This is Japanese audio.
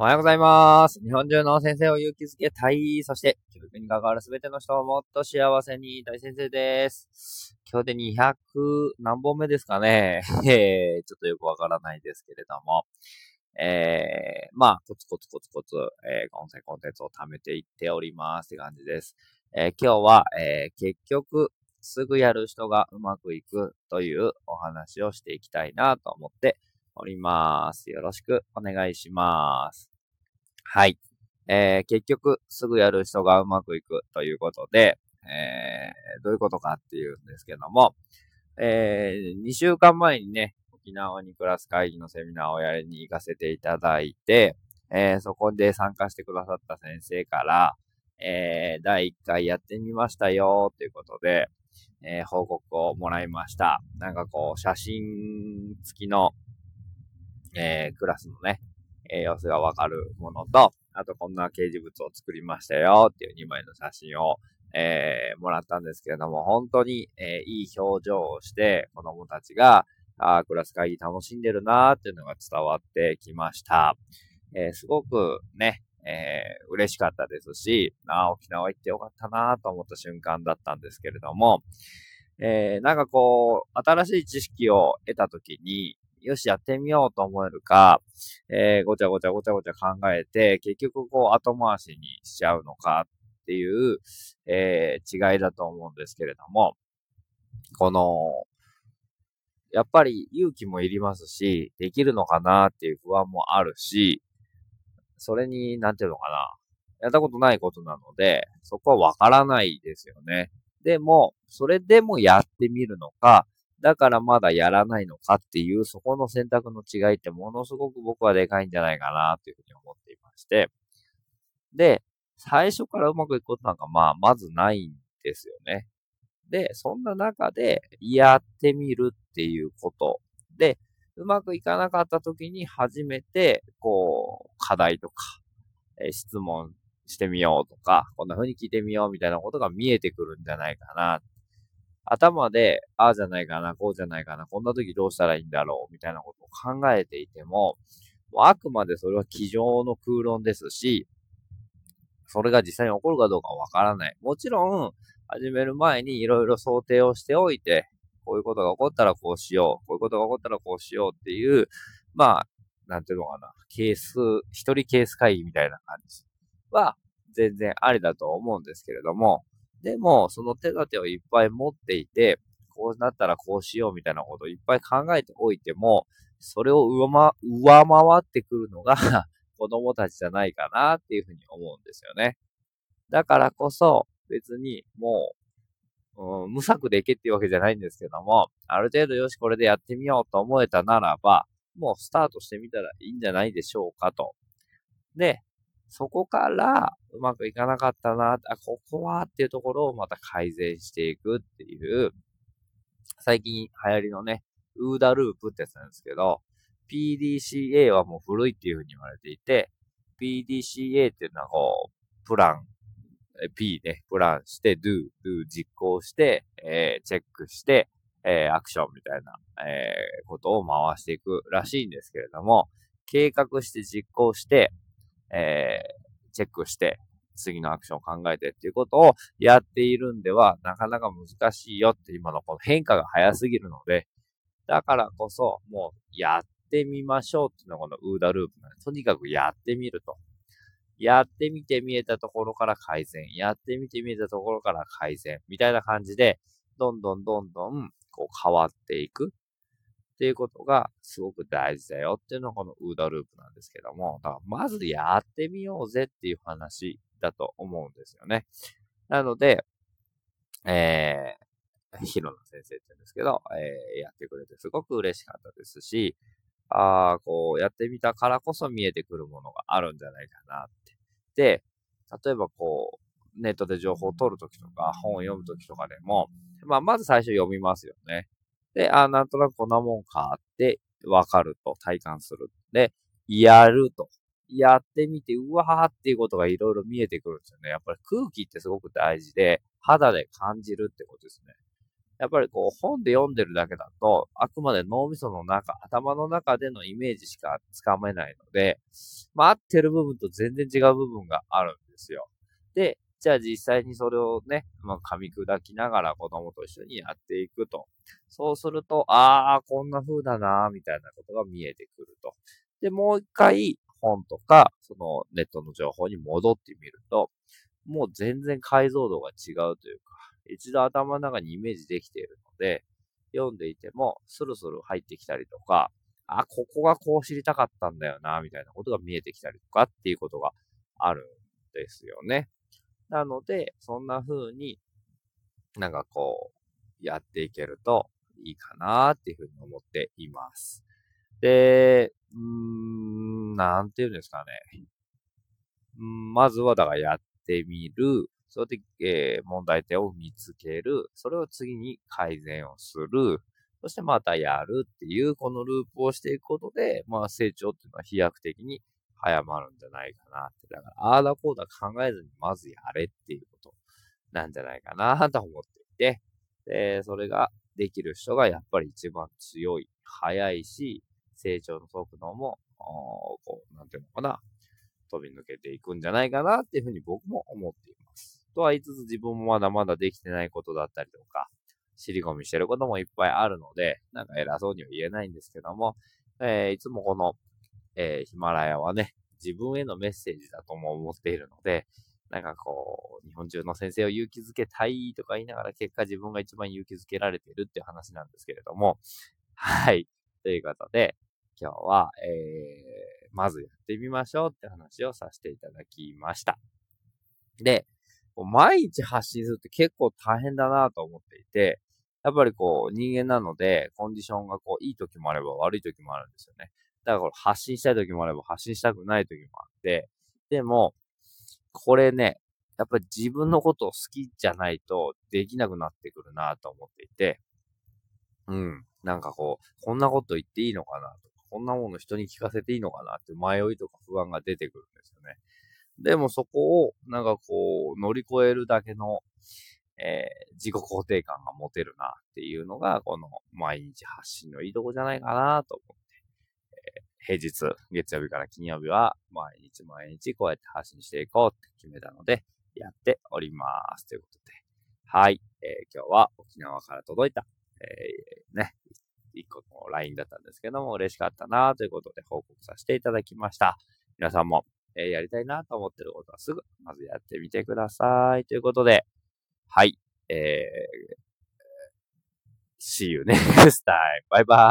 おはようございます。日本中の先生を勇気づけたい。そして、教育に関わるすべての人をもっと幸せに大先生です。今日で200何本目ですかね。えー、ちょっとよくわからないですけれども。えー、まあ、コツコツコツコツ、えー、音声コンテンツを貯めていっておりますって感じです。えー、今日は、えー、結局、すぐやる人がうまくいくというお話をしていきたいなと思っております。よろしくお願いします。はい。えー、結局、すぐやる人がうまくいくということで、えー、どういうことかっていうんですけども、えー、2週間前にね、沖縄にクラス会議のセミナーをやりに行かせていただいて、えー、そこで参加してくださった先生から、えー、第1回やってみましたよ、ということで、えー、報告をもらいました。なんかこう、写真付きのえー、クラスのね、えー、様子がわかるものと、あとこんな掲示物を作りましたよっていう2枚の写真を、えー、もらったんですけれども、本当に、えー、いい表情をして、子供たちが、あクラス会議楽しんでるなーっていうのが伝わってきました。えー、すごくね、えー、嬉しかったですし、あ沖縄行ってよかったなーと思った瞬間だったんですけれども、えー、なんかこう、新しい知識を得たときに、よし、やってみようと思えるか、えー、ごちゃごちゃごちゃごちゃ考えて、結局こう後回しにしちゃうのかっていう、えー、違いだと思うんですけれども、この、やっぱり勇気もいりますし、できるのかなっていう不安もあるし、それに、なんていうのかな。やったことないことなので、そこはわからないですよね。でも、それでもやってみるのか、だからまだやらないのかっていう、そこの選択の違いってものすごく僕はでかいんじゃないかなというふうに思っていまして。で、最初からうまくいくことなんかまあ、まずないんですよね。で、そんな中でやってみるっていうこと。で、うまくいかなかった時に初めて、こう、課題とか、え質問してみようとか、こんな風に聞いてみようみたいなことが見えてくるんじゃないかな頭で、ああじゃないかな、こうじゃないかな、こんな時どうしたらいいんだろう、みたいなことを考えていても、もあくまでそれは机上の空論ですし、それが実際に起こるかどうかわからない。もちろん、始める前にいろいろ想定をしておいて、こういうことが起こったらこうしよう、こういうことが起こったらこうしようっていう、まあ、なんていうのかな、ケース、一人ケース会議みたいな感じは、全然ありだと思うんですけれども、でも、その手立てをいっぱい持っていて、こうなったらこうしようみたいなことをいっぱい考えておいても、それを上回ってくるのが 子供たちじゃないかなっていうふうに思うんですよね。だからこそ、別にもう、うん、無策でいけっていうわけじゃないんですけども、ある程度よしこれでやってみようと思えたならば、もうスタートしてみたらいいんじゃないでしょうかと。で、そこからうまくいかなかったな、あ、ここはっていうところをまた改善していくっていう、最近流行りのね、ウーダループってやつなんですけど、PDCA はもう古いっていう風に言われていて、PDCA っていうのはこう、プラン、P ね、プランして、do, do 実行して、えー、チェックして、えー、アクションみたいな、えー、ことを回していくらしいんですけれども、計画して実行して、えー、チェックして、次のアクションを考えてっていうことをやっているんでは、なかなか難しいよって今のこの変化が早すぎるので、だからこそ、もうやってみましょうっていうのがこのウーダループなんで、とにかくやってみると。やってみて見えたところから改善。やってみて見えたところから改善。みたいな感じで、どんどんどんどんこう変わっていく。っていうことがすごく大事だよっていうのがこのウーダループなんですけども、だからまずやってみようぜっていう話だと思うんですよね。なので、えー、ヒロノ先生って言うんですけど、えー、やってくれてすごく嬉しかったですし、ああ、こう、やってみたからこそ見えてくるものがあるんじゃないかなって。で、例えばこう、ネットで情報を取るときとか、本を読むときとかでも、まあ、まず最初読みますよね。で、あ、なんとなくこんなもんかってわかると、体感する。で、やると。やってみて、うわーっていうことがいろいろ見えてくるんですよね。やっぱり空気ってすごく大事で、肌で感じるってことですね。やっぱりこう本で読んでるだけだと、あくまで脳みその中、頭の中でのイメージしかつかめないので、まあ合ってる部分と全然違う部分があるんですよ。で、じゃあ実際にそれをね、まあ、噛み砕きながら子供と一緒にやっていくと。そうすると、ああ、こんな風だな、みたいなことが見えてくると。で、もう一回本とか、そのネットの情報に戻ってみると、もう全然解像度が違うというか、一度頭の中にイメージできているので、読んでいてもスルスル入ってきたりとか、あ、ここがこう知りたかったんだよな、みたいなことが見えてきたりとかっていうことがあるんですよね。なので、そんな風になんかこう、やっていけるといいかなっていうふうに思っています。で、うーん、なんていうんですかね。まずはだからやってみる。それで、えー、問題点を見つける。それを次に改善をする。そしてまたやるっていう、このループをしていくことで、まあ成長っていうのは飛躍的に早まるんじゃないかなって。だから、ああだこうだ考えずにまずやれっていうことなんじゃないかなと思っていて、で、それができる人がやっぱり一番強い、早いし、成長の速度も、こう、なんていうのかな、飛び抜けていくんじゃないかなっていうふうに僕も思っています。とは言いつつ自分もまだまだできてないことだったりとか、尻込みしてることもいっぱいあるので、なんか偉そうには言えないんですけども、えー、いつもこのえー、ヒマラヤはね、自分へのメッセージだとも思っているので、なんかこう、日本中の先生を勇気づけたいとか言いながら結果自分が一番勇気づけられているっていう話なんですけれども、はい。ということで、今日は、えー、まずやってみましょうって話をさせていただきました。で、毎日発信するって結構大変だなと思っていて、やっぱりこう人間なのでコンディションがこういい時もあれば悪い時もあるんですよね。だから発信したい時もあれば発信したくない時もあって、でも、これね、やっぱり自分のことを好きじゃないとできなくなってくるなと思っていて、うん。なんかこう、こんなこと言っていいのかなとか、こんなもの人に聞かせていいのかなって迷いとか不安が出てくるんですよね。でもそこを、なんかこう、乗り越えるだけの、えー、自己肯定感が持てるなっていうのが、この毎日発信のいいとこじゃないかなと思平日、月曜日から金曜日は毎日毎日こうやって発信していこうって決めたので、やっております。ということで。はい。えー、今日は沖縄から届いた、えー、ね、一個の LINE だったんですけども、嬉しかったなということで報告させていただきました。皆さんも、えー、やりたいなと思ってることはすぐ、まずやってみてください。ということで、はい。えー、see you next time. バイバイ。